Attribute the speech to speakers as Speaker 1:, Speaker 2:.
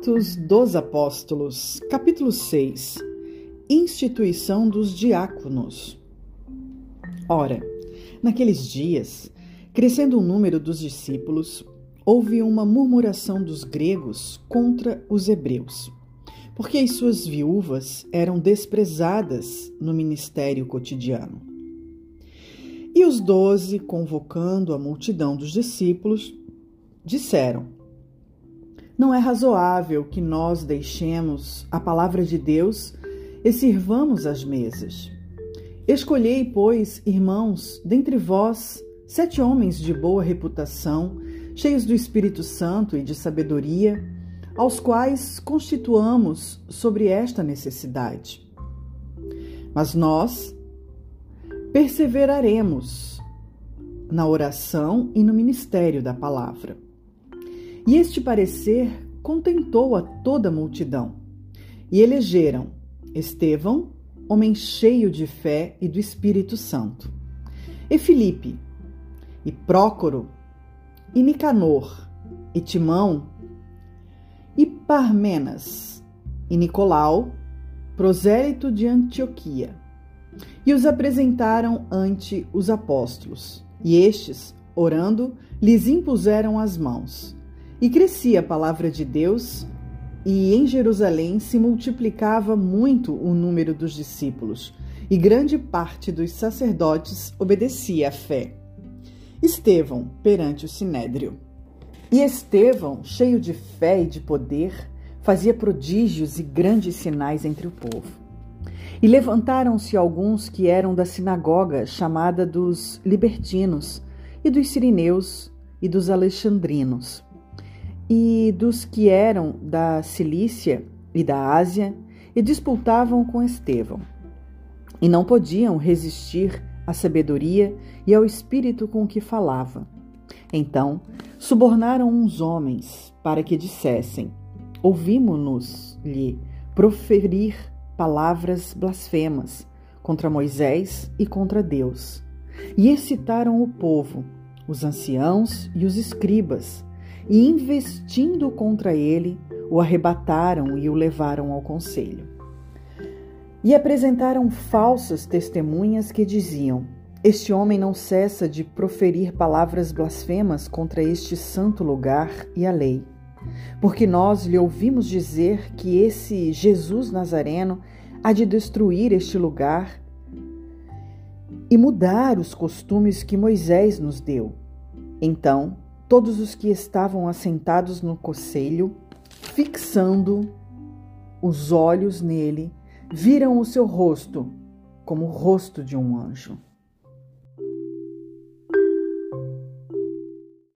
Speaker 1: Atos dos Apóstolos, capítulo 6 Instituição dos Diáconos. Ora, naqueles dias, crescendo o número dos discípulos, houve uma murmuração dos gregos contra os hebreus, porque as suas viúvas eram desprezadas no ministério cotidiano. E os doze, convocando a multidão dos discípulos, disseram: não é razoável que nós deixemos a palavra de Deus e sirvamos as mesas. Escolhei, pois, irmãos, dentre vós, sete homens de boa reputação, cheios do Espírito Santo e de sabedoria, aos quais constituamos sobre esta necessidade. Mas nós perseveraremos na oração e no ministério da palavra. E este parecer contentou a toda a multidão. E elegeram Estevão, homem cheio de fé e do Espírito Santo, e Filipe, e Prócoro, e Nicanor, e Timão, e Parmenas, e Nicolau, prosélito de Antioquia. E os apresentaram ante os apóstolos. E estes, orando, lhes impuseram as mãos. E crescia a palavra de Deus, e em Jerusalém se multiplicava muito o número dos discípulos, e grande parte dos sacerdotes obedecia à fé. Estevão perante o sinédrio. E Estevão, cheio de fé e de poder, fazia prodígios e grandes sinais entre o povo. E levantaram-se alguns que eram da sinagoga chamada dos libertinos, e dos sirineus e dos alexandrinos e dos que eram da Cilícia e da Ásia e disputavam com Estevão. E não podiam resistir à sabedoria e ao espírito com que falava. Então subornaram uns homens para que dissessem: Ouvimos-nos-lhe proferir palavras blasfemas contra Moisés e contra Deus. E excitaram o povo, os anciãos e os escribas, e, investindo contra ele, o arrebataram e o levaram ao conselho. E apresentaram falsas testemunhas que diziam: Este homem não cessa de proferir palavras blasfemas contra este santo lugar e a lei. Porque nós lhe ouvimos dizer que esse Jesus Nazareno há de destruir este lugar e mudar os costumes que Moisés nos deu. Então todos os que estavam assentados no conselho, fixando os olhos nele, viram o seu rosto como o rosto de um anjo.